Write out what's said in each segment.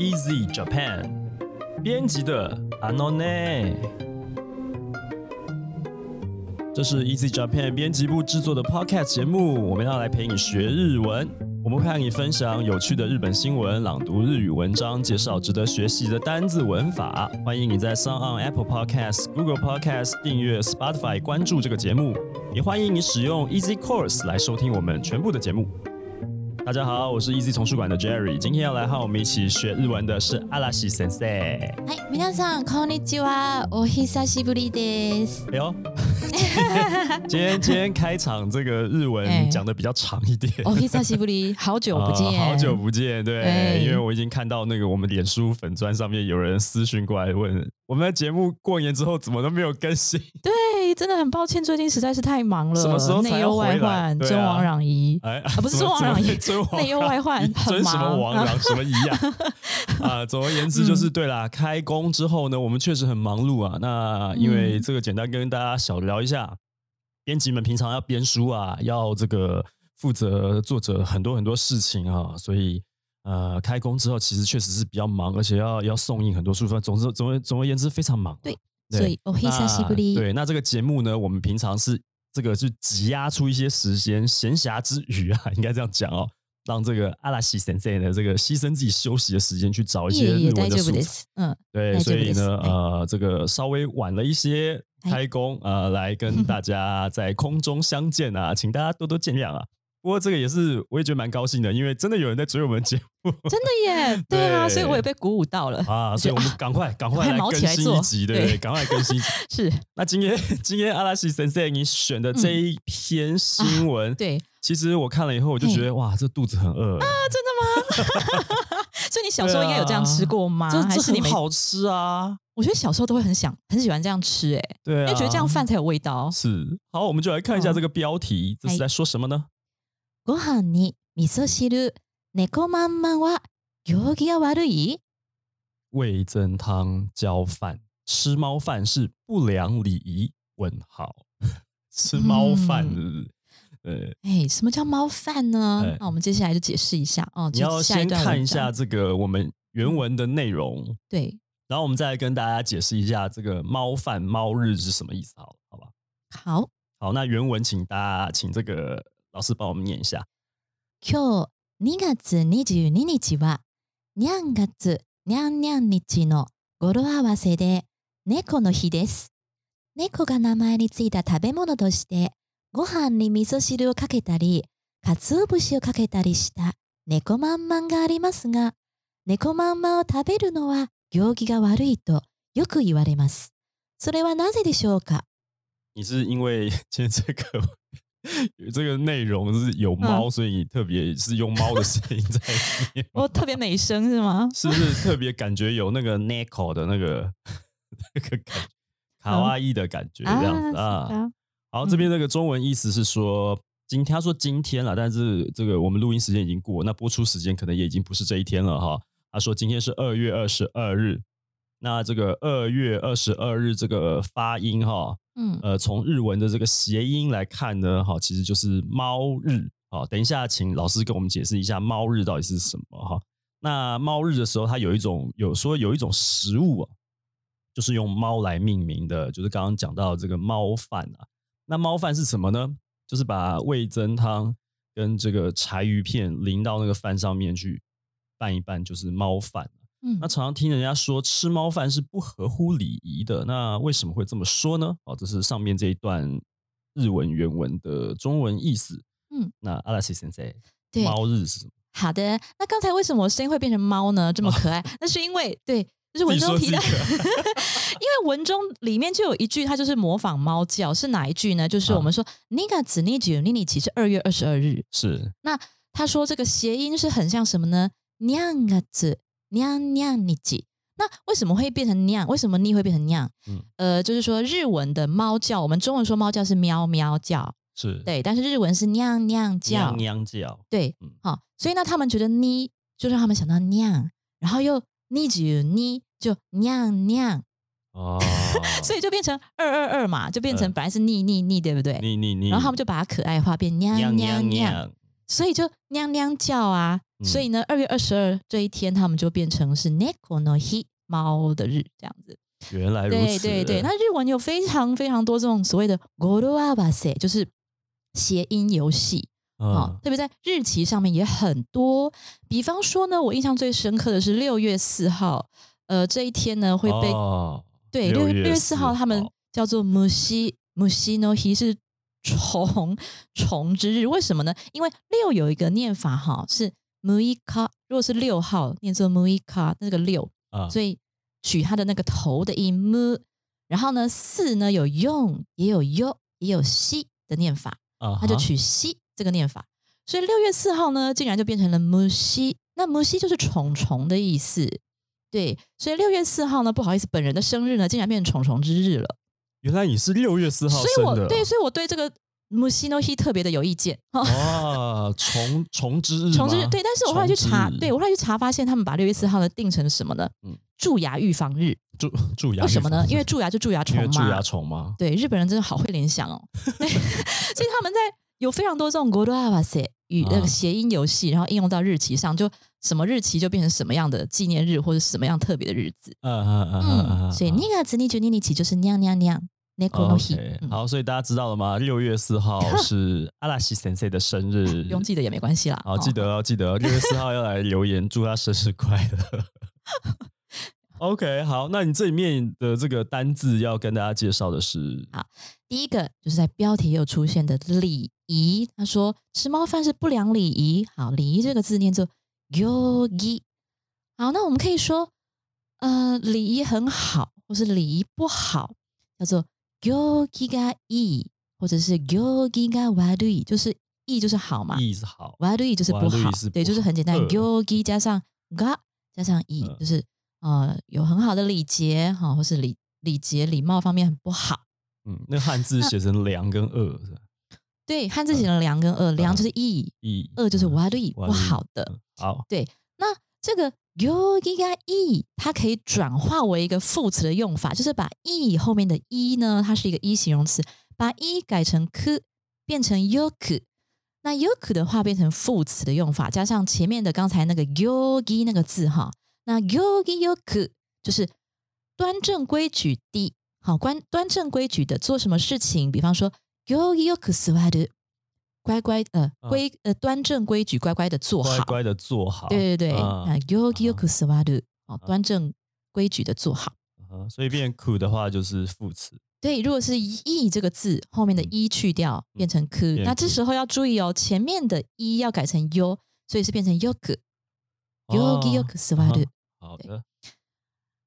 Easy Japan 编辑的 Anone，这是 Easy Japan 编辑部制作的 Podcast 节目，我们要来陪你学日文。我们会和你分享有趣的日本新闻，朗读日语文章，介绍值得学习的单字文法。欢迎你在 s o n on Apple Podcast、Google Podcast 订阅 Spotify 关注这个节目，也欢迎你使用 Easy Course 来收听我们全部的节目。大家好，我是 Easy 丛书馆的 Jerry，今天要来和我们一起学日文的是阿拉西先生。はい、皆さんこんにちは。お久しぶりです。哎呦，今天今天开场这个日哎文讲的比较长一点。お久しぶり，好久不见，啊好久不见，对，哎因为我已经看到那个我们脸书粉砖上面有人私讯过来问，我们的节目过年之后怎么都没有更新？对， 真的很抱歉，最近实在是太忙了，什么时候才内忧外患，尊王攘夷。哎，啊不是尊王攘夷 尊王内忧外患 你尊什么王攘什么夷啊？啊，总而言之就是对啦。开工之后呢，我们确实很忙碌啊。那因为嗯这个，简单跟大家小聊一下，编辑们平常要编书啊，要这个负责作者很多很多事情啊，所以呃，开工之后其实确实是比较忙，而且要要送印很多书，总之总而总而言之非常忙对所以お久しぶり。那对，那这个节目呢，我们平常是这个是挤压出一些时间，闲暇之余啊，应该这样讲哦，让这个阿拉西先生呢，这个牺牲自己休息的时间去找一些也也日文的素材。大丈夫です。嗯，对，大丈夫所以呢，です呃，这个稍微晚了一些哎开工，呃，来跟大家在空中相见啊，请大家多多见谅啊。 不过这个也是，我也觉得蛮高兴的，因为真的有人在追我们节目真的耶，对啊，对所以我也被鼓舞到了。啊，所以我们赶快赶快快 来更新一集，对不对？对赶快更新一集。是，那今天今天阿拉西先生你选的这一篇新闻，嗯对，其实我看了以后，我就觉得哇，这肚子很饿啊，真的吗，所以你小时候应该有这样吃过吗？这是你好吃啊，我觉得小时候都会很想很喜欢这样吃，哎，对啊，因为觉得这样饭才有味道。是好，我们就来看一下这个标题，这是在说什么呢？ご飯に味噌汁、猫まんまんは行儀が悪い？味增汤浇饭，吃猫饭是不良礼仪？问号，吃猫饭是不是？呃，哎，什么叫猫饭呢哎？那我们接下来就解释一下哦。你要下一先看一段文章下这个我们原文的内容，对，然后我们再来跟大家解释一下这个猫饭猫日是什么意思，好了，好吧？好，好，那原文请大家请这个 老师帮我们念一下。今日2月22日は、にゃん月にゃんにゃん日の語呂合わせで猫の日です。猫が名前についた食べ物として、ご飯に味噌汁をかけたり、鰹節をかけたりした猫まんまんがありますが、猫まんまを食べるのは行儀が悪いとよく言われます。それはなぜでしょうか？你是因为 今天这个这个内容是有猫，所以你特别是用猫的声音 在里面，我特别美声是吗？是不是特别感觉有那个 Neko 的那个 那个感卡哇伊的感觉这样子啊？啊，好，嗯这边那个中文意思是说，今他说今天了，但是这个我们录音时间已经过，那播出时间可能也已经不是这一天了哈。他说今天是二月二十二日，那这个二月二十二日这个发音哈，嗯，呃，从日文的这个谐音来看呢，哈，其实就是猫日。好，等一下，请老师跟我们解释一下猫日到底是什么哈。那猫日的时候，它有一种有说有一种食物啊，就是用猫来命名的，就是刚刚讲到这个猫饭啊。那猫饭是什么呢？就是把味增汤跟这个柴鱼片淋到那个饭上面去拌一拌，就是猫饭。嗯那常常听人家说吃猫饭是不合乎礼仪的，那为什么会这么说呢？哦，这是上面这一段日文原文的中文意思。嗯，那阿拉西先生，对猫日是什么？好的，那刚才为什么我声音会变成猫呢？这么可爱，那是因为对，就是文中提到，因为文中里面就有一句，它就是模仿猫叫，是哪一句呢？就是我们说“尼嘎子尼九尼尼奇”是二月二十二日，是那他说这个谐音是很像什么呢？酿嘎子酿酿你几。那为什么会变成酿？为什么你会变成酿？嗯呃，就是说日文的猫叫，我们中文说猫叫是喵喵叫，是，对，但是日文是酿酿叫娘，娘叫，对，嗯好、所以呢，他们觉得呢，就让他们想到酿，然后又呢就呢就酿酿，哦，所以就变成二二二嘛，就变成嗯本来是腻腻腻，对不对？然后他们就把它可爱化，变娘。娘，所以就娘娘叫啊。嗯所以呢，二月二十二这一天，他们就变成是 neko no hi 猫的日这样子。原来如对此。对对，那日文有非常非常多这种所谓的 Goroabase，就是谐音游戏。啊、嗯特别在日期上面也很多。比方说呢，我印象最深刻的是六月四号，呃，这一天呢会被、哦对六6六月四号他们叫做母西母西 no hi 是虫虫之日，为什么呢？因为六有一个念法哈是 mu i ka，如果是六号念作 mu i ka 那个六，啊，所以取它的那个头的音 mu，然后呢四呢有用也有 yo 也有西的念法。啊他就哈取西这个念法，所以六月四号呢，竟然就变成了母西。那母西就是虫虫的意思，对，所以六月四号呢，不好意思，本人的生日呢，竟然变成虫虫之日了。原来你是六月四号所以生的，我对，所以我对这个母西 no hi 特别的有意见。哦哇，虫虫之日吗，虫之日对，但是我后来去查，对我后来去查，发现他们把六月四号呢定成什么呢？嗯蛀牙预防日。蛀蛀牙为什么呢因为蛀牙就蛀牙因虫嘛蛀牙。虫吗？对，日本人真的好会联想哦。所以他们在有非常多这种 o a w a s e 与那啊个谐音游戏，然后应用到日期上，就什么日期就变成什么样的纪念日或者什么样特别的日子。嗯嗯嗯嗯，所以2月22日就是娘娘娘 neko no hi。OK，嗯好，所以大家知道了吗？六月四号 是阿拉西先生的生日，不用记得也没关系啦。好，哦记得哦，记得哦六月四号要来留言，祝他生日快乐。OK，好，那你这里面的这个单字要跟大家介绍的是，好第一个就是在标题也有出现的礼仪，他说吃猫饭是不良礼仪。好，礼仪这个字念作 yogi。好，那我们可以说，呃，礼仪很好，或是礼仪不好，叫做 yogi ga e，或者是 yogi ga wadui，就是 e 就是好嘛。意是好，，wadui 就是不好。对，就是很简单好，yogi 加上 ga 加上嗯。就是呃有很好的礼节哈，或是礼礼节礼貌方面很不好。嗯，那汉字写成良跟恶是吧？对，汉字写成良跟恶，良就是 e，e，，恶就是嗯 wadui 不好的。。好，对，那这个 yogi ga i，它可以转化为一个副词的用法，就是把 e 后面的一呢，它是一个一形容词，把一改成 k 变成 yoku。那 yoku 的话变成副词的用法，加上前面的刚才那个 yogi 那个字哈，那 yogi yoku 就是端正规矩的，好，端端正规矩的做什么事情，比方说 yogi yoku s w a r 乖乖呃啊规呃端正规矩，乖乖的做好。乖乖的做好。对对对，啊啊，yogi yoku s w a r 哦，端正规矩的做好。啊所以变苦的话就是副词。对，如果是“义”这个字后面的“一”去掉，变成 “k”，变那这 ku 时候要注意哦，前面的“一”要改成 “yo”，所以是变成 “yoku”。yogi 哦。yoku s w a r 好的，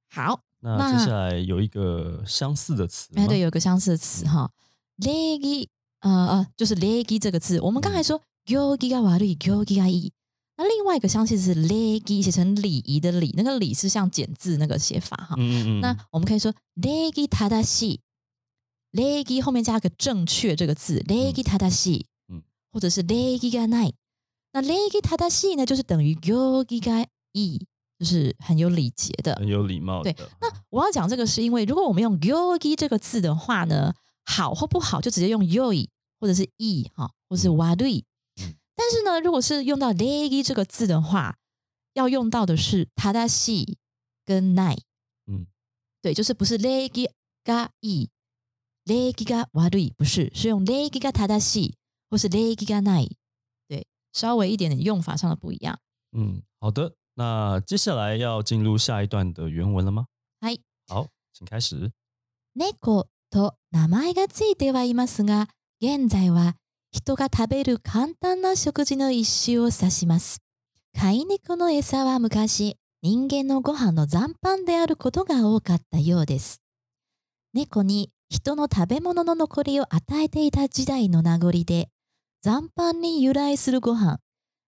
好，那那接下来有一个相似的词吗，哎，对，有个相似的词哈，legi，呃呃，就是 legi 这个字，我们刚才嗯说 yogi ga waru yogi ga i，那另外一个相信是 legi，写成礼仪的礼，那个礼是像简字那个写法哈。嗯嗯嗯，那我们可以说 legi tadashi。legi 后面加个正确这个字，legi tadashi，嗯或者是 legi ga nai。那 legi tadashi 呢，就是等于 yogi ga i，就是很有礼节的。很有礼貌的。对那我要讲这个是因为，如果我们用 yogi 这个字的话呢，好或不好就直接用 yoi 或者是 e 哈，或是嗯 wadui。嗯但是呢，如果是用到 legi 这个字的话，要用到的是 tadashi 跟 nai。嗯，对，就是不是 legi ga e，legi ga wadui 不是，是用 legi ga tadashi 或是 legi ga nai，对，稍微一点点用法上的不一样。嗯，好的。那接下来要进入下一段的原文了吗？嗨。好，请开始。猫と名前がついてはいますが、現在は人が食べる簡単な食事の一種を指します。飼い猫の餌は昔、人間のご飯の残飯であることが多かったようです。猫に人の食べ物の残りを与えていた時代の名残で、残飯に由来するご飯、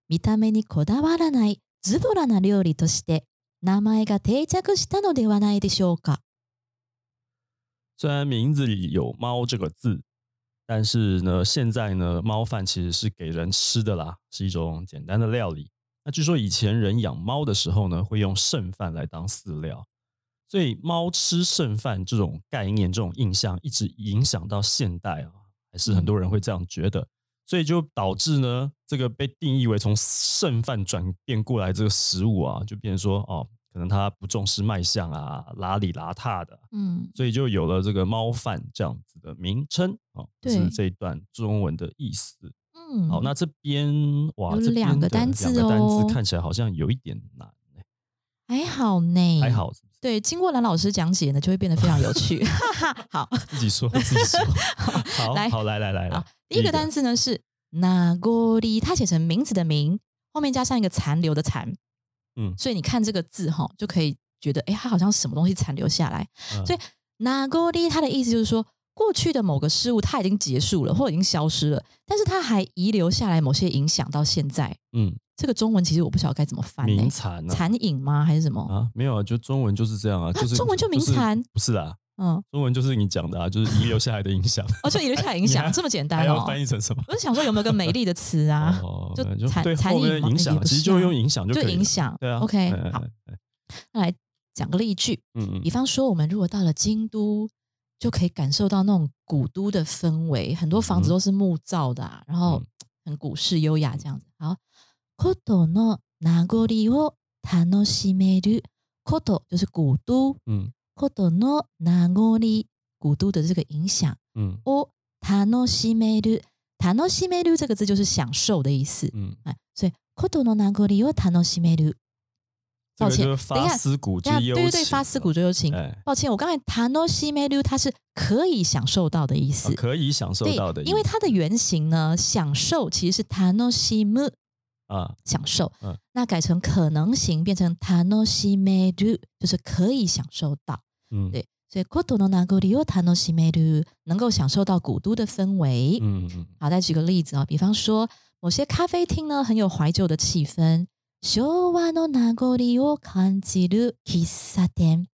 見た目にこだわらないズボラな料理として、名前が定着したのではないでしょうか。虽然名字里有“猫”这个字，但是呢，现在呢，猫饭其实是给人吃的啦，是一种简单的料理。那据说以前人养猫的时候呢，会用剩饭来当饲料，所以猫吃剩饭这种概念、这种印象一直影响到现代啊，还是很多人会这样觉得。所以就导致呢，这个被定义为从剩饭转变过来这个食物啊，就变成说哦，可能他不重视卖相啊，邋里邋遢的，嗯，所以就有了这个猫饭这样子的名称哦，这对是这一段中文的意思。嗯，好，那这边哇，有这两个单字两个单哦字看起来好像有一点难欸，还好呢，还。好是不是对，经过蓝老师讲解呢，就会变得非常有趣。哈哈，好，自己说自己说，好来好来来来来好，第一个单字呢是那锅里，它写成名字的名，后面加上一个残留的残，嗯所以你看这个字哈，就可以觉得，哎，它好像什么东西残留下来。嗯所以那锅里它的意思就是说，过去的某个事物它已经结束了，或者已经消失了，但是它还遗留下来某些影响到现在。嗯，这个中文其实我不晓得该怎么翻、欸，名残啊残影吗？还是什么？啊，没有啊，就中文就是这样啊，就是中文就名是残不是啊，嗯，中文就是你讲的啊，就是遗留下来的影响，哦，就遗留下来影你响，还这么简还单哦。要翻译成什么？我就想说有没有个美丽的词啊？哦，就就对残残后面影嘛的影响，也不是啊其实就用影响就就可以了影响对啊 OK，哎好，哎哎那来讲个例句，嗯嗯比方说我们如果到了京都，就可以感受到那种古都的氛围，很多房子嗯都是木造的、啊，然后嗯很古式优雅这样子。好，ことの名残を楽しめる。こと就是古都，嗯 ことの名残，古都的这个影响。嗯を楽しめる，楽しめる这个字就是享受的意思。嗯，哎，所以ことの名残を楽しめる。抱歉，这个就是等一下发思古之等一下幽对对对，情发思古之幽情。哎，抱歉，我刚才楽しめる它是可以享受到的意思。啊可以享受对到的意思，因为它的原型呢，享受其实是楽しむ， 啊，享受。嗯那改成可能型，变成楽しめる，就是可以享受到。嗯对所以ことの名残を楽しめる，能够享受到古都的氛围。嗯嗯好，再举个例子啊，比方说某些咖啡厅呢，很有怀旧的气氛。昭和の名残を感じる喫茶店，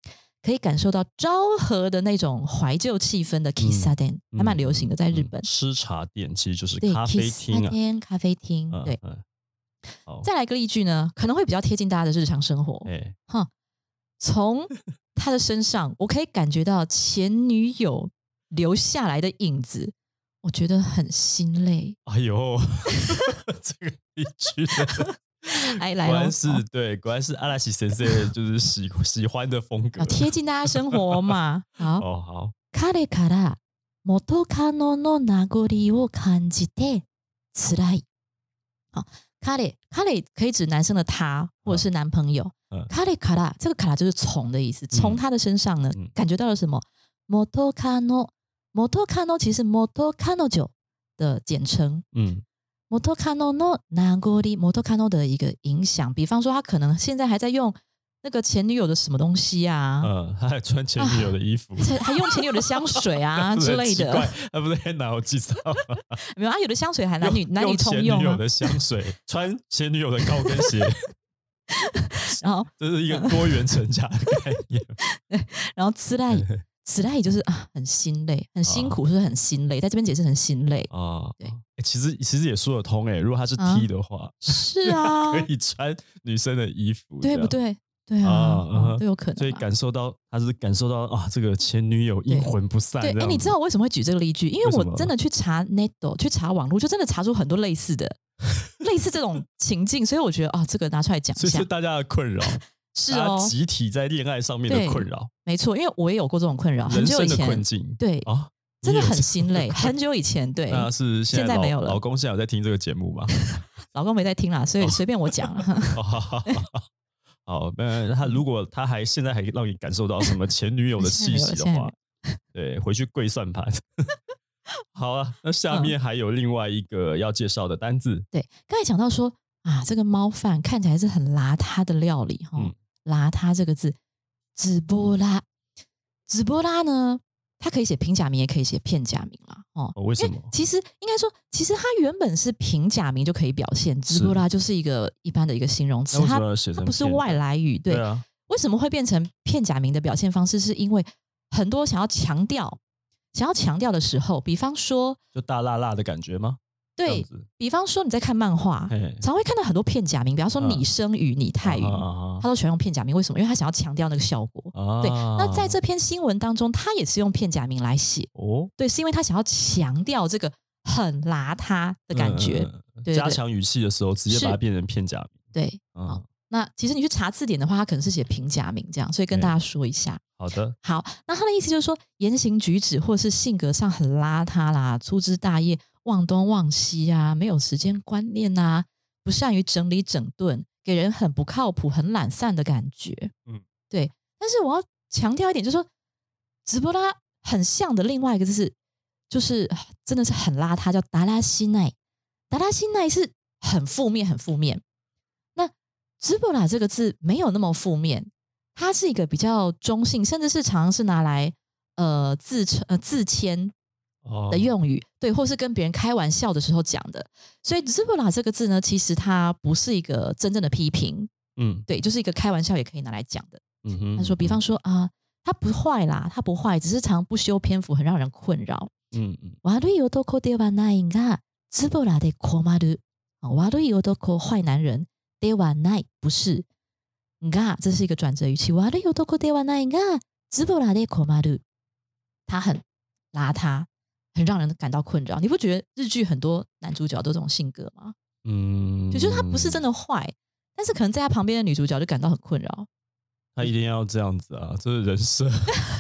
可以感受到昭和的那种怀旧气氛的喫茶店，还蛮流行的，在日本嗯。吃茶店其实就是对，咖啡喫茶厅啊，店、咖啡厅，对。 嗯嗯，好，再来一个例句呢，可能会比较贴近大家的日常生活。哎，哈，从他的身上，我可以感觉到前女友留下来的影子，我觉得很心累。哎呦，这个一句真的。哎，来喽果然，是对，果然是阿拉西先生就是喜喜欢的风格要。贴近大家生活嘛。好，哦，好，彼から元カノの名残を感じて辛い。好， 彼彼可以指男生的他或者是男朋友。嗯彼から这个から就是从的意思，从他的身上呢、嗯感觉到了什么？元カノ元カノ其实是元彼女的简称。嗯元カノの名残元カノ的一个影响，比方说他可能现在还在用 那个前女友的什么东西啊，嗯，他还穿前女友的衣服，还还用前女友的香水啊 之类的他不是很脑记骚吗？没有啊，有的香水还男女男女通用啊。前女友的香水，穿前女友的高跟鞋，然后，这是一个多元成家的概念。然后吃赖吃赖就是啊，很心累，很辛苦，是不是很心累？在这边解释很心累，啊，对欸其实其实也说得通哎，如果他是啊 T 的话，是啊，可以穿女生的衣服，对不？对？对啊，都有可能。所以感受到他是感受到啊，这个前女友阴魂不散。对，哎，你知道我为什么会举这个例句？因为我真的去查 Neto，去查网络，就真的查出很多类似的、类似这种情境，所以我觉得啊，这个拿出来讲一下是。大家的困扰，是哦，集体在恋爱上面的困扰，没错，因为我也有过这种困扰，很久以前，困境。对，啊，真的很心累，很久以前，对，那是现在没有了老公现在有在听这个节目吗？老公没在听啦，所以随便我讲。哦好那他如果他还现在还让你感受到什么前女友的气息的话，对，回去跪算盘。好啊，那下面还有另外一个要介绍的单字，对，刚才讲到说啊，这个猫饭看起来是很邋遢的料理哈、嗯。邋遢这个字，直波拉，直波拉呢，它可以写平假名，也可以写片假名啦。哦，哦为什么其实应该说，其实它原本是平假名就可以表现，直波拉就是一个一般的一个形容词它不是外来语，对。对啊，为什么会变成片假名的表现方式？是因为很多想要强调、想要强调的时候，比方说，就大辣辣的感觉吗？这对比方说你在看漫画，嘿常会看到很多片假名，比方说嗯拟声语、拟态语，啊他都喜欢用片假名。为什么？因为他想要强调那个效果。啊对，那在这篇新闻当中，他也是用片假名来写。哦，对，是因为他想要强调这个很邋遢的感觉。加强语气的时候，直接把它变成片假名。对，嗯，那其实你去查字典的话，他可能是写平假名这样，所以跟大家说一下。好的，好，那他的意思就是说，言行举止或是性格上很邋遢啦，粗枝大叶、忘东忘西啊，没有时间观念啊，不善于整理整顿，给人很不靠谱、很懒散的感觉。嗯嗯，对。但是我要强调一点，就是说，直播拉很像的另外一个字是，就是真的是很邋遢，叫达拉西奈。达拉西奈是很负面，很负面。那直播拉这个字没有那么负面，它是一个比较中性，甚至是常常是拿来呃自称呃自谦哦的用语，对，或是跟别人开玩笑的时候讲的。所以 z i b l a 这个字呢，其实它不是一个真正的批评，嗯对，就是一个开玩笑也可以拿来讲的。嗯哼，他说，比方说啊，他不坏啦，他不坏，只是常不修边幅，很让人困扰。嗯嗯悪い男ではないが、ズボラで困る。啊悪い男坏男人ではない不是。が这是一个转折语气。悪い男ではないが、ズボラで困る。他很邋遢， 很让人感到困扰。你不觉得日剧很多男主角都这种性格吗？嗯，就就是他不是真的坏，但是可能在他旁边的女主角就感到很困扰。他一定要这样子啊，这是人设。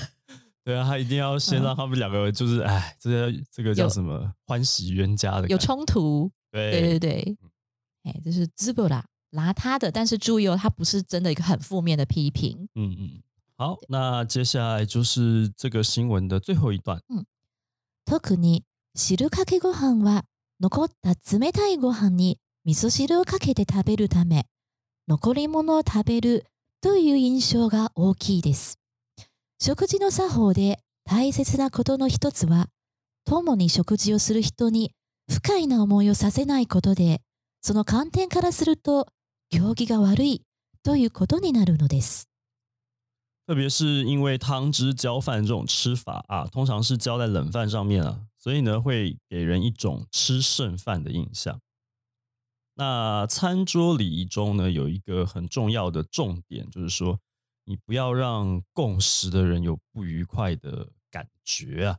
对啊，他一定要先嗯让他们两个就是，哎，这个这个叫什么欢喜冤家的有冲突，对对对对，哎，这是 o l a 邋遢的，但是注意哦，他不是真的一个很负面的批评。嗯嗯。好，那接下来就是这个新闻的最后一段。特に汁かけご飯は残った冷たいご飯に味噌汁をかけて食べるため、残り物を食べるという印象が大きいです。食事の作法で大切なことの一つは、共に食事をする人に不快な思いをさせないことで、その観点からすると行儀が悪いということになるのです。特别是因为汤汁浇饭这种吃法啊，通常是浇在冷饭上面啊，所以呢会给人一种吃剩饭的印象。那餐桌礼仪中呢，有一个很重要的重点，就是说你不要让共食的人有不愉快的感觉啊。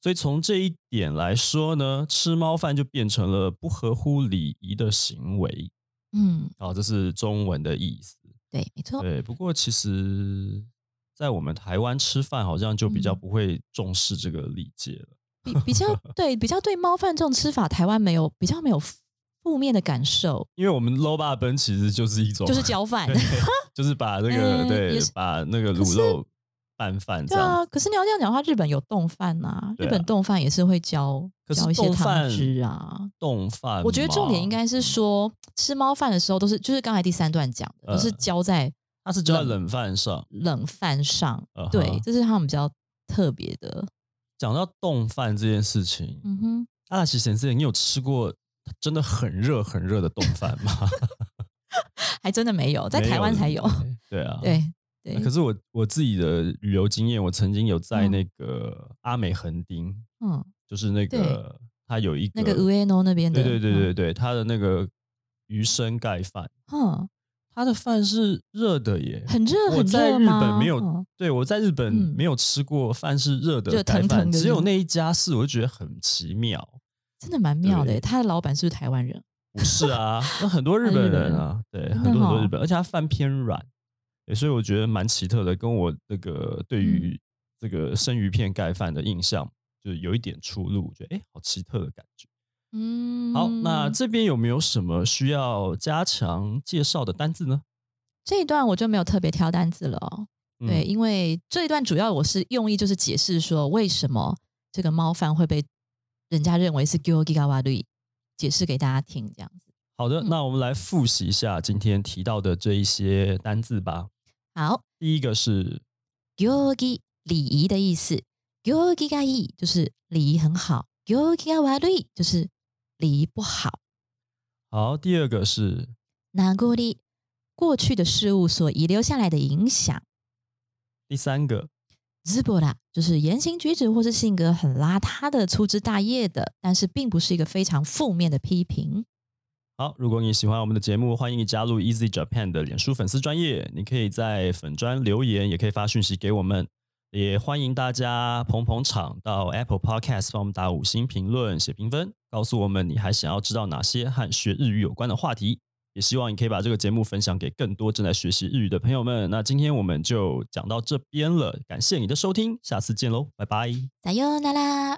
所以从这一点来说呢，吃猫饭就变成了不合乎礼仪的行为。嗯，啊，这是中文的意思。对，没错。对，不过其实，在我们台湾吃饭好像就比较嗯不会重视这个礼节了。比比较对比较对猫饭这种吃法，台湾没有比较没有负面的感受，因为我们 low 霸奔其实就是一种，就是浇饭。就是把那个、嗯对，把那个卤肉拌饭这对啊，可是你要这样讲的话，日本有冻饭呐、日本冻饭也是会浇浇一些汤汁啊。冻饭，我觉得重点应该是，说，吃猫饭的时候都是就是刚才第三段讲的，都是呃浇在它是就在冷冷饭上。冷饭上。对，这是他们比较特别的。讲到冻饭这件事情，嗯哼，阿拉奇先生，你有吃过真的很热很热的冻饭吗？还真的没有，在台湾才有。对对啊，对对，可是我我自己的旅游经验，我曾经有在嗯那个阿美横丁，嗯，就是那个它有一个那个 Ueno 那边的，对对对对对，它的那个鱼生盖饭，嗯，它的饭是热的耶。很热很我在日？本没有嗯对我在日本嗯没有吃过饭是热的只有那一家是，我就觉得很奇妙。真的蛮妙的。他的老板是不是台湾人？不是啊，那很多日 日本本人人啊，对，很多很多日本，而且他饭偏软，所以我觉得蛮奇特的，跟我这个嗯对于这个生鱼片盖饭的印象就有一点出入，我觉得哎，好奇特的感觉。嗯，好，那这边有没有什么需要加强介绍的单字呢？这一段我就没有特别挑单字了哦。嗯对，因为这一段主要我是用意就是解释说为什么这个猫饭会被人家认为是 g y o g i g a w a r i 解释给大家听，这样子。好的，嗯那我们来复习一下今天提到的这一些单字吧。好第一个是 g y o g i 礼仪的意思 g y o g i g a i 就是礼仪很好 g y o g i g a w a r i 就是礼仪不好。好，第二个是名残过去的事物所遗留下来的影响。第三个 Zbora 就是言行举止或是性格很邋遢的、粗枝大叶的，但是并不是一个非常负面的批评。好，如果你喜欢我们的节目，欢迎你加入 Easy Japan 的脸书粉丝专业，你可以在粉专留言，也可以发讯息给我们。也欢迎大家捧捧场，到 Apple Podcast 帮我们打五星评论、写评分，告诉我们你还想要知道哪些和学日语有关的话题。也希望你可以把这个节目分享给更多正在学习日语的朋友们。那今天我们就讲到这边了，感谢你的收听，下次见喽，拜拜。さようなら。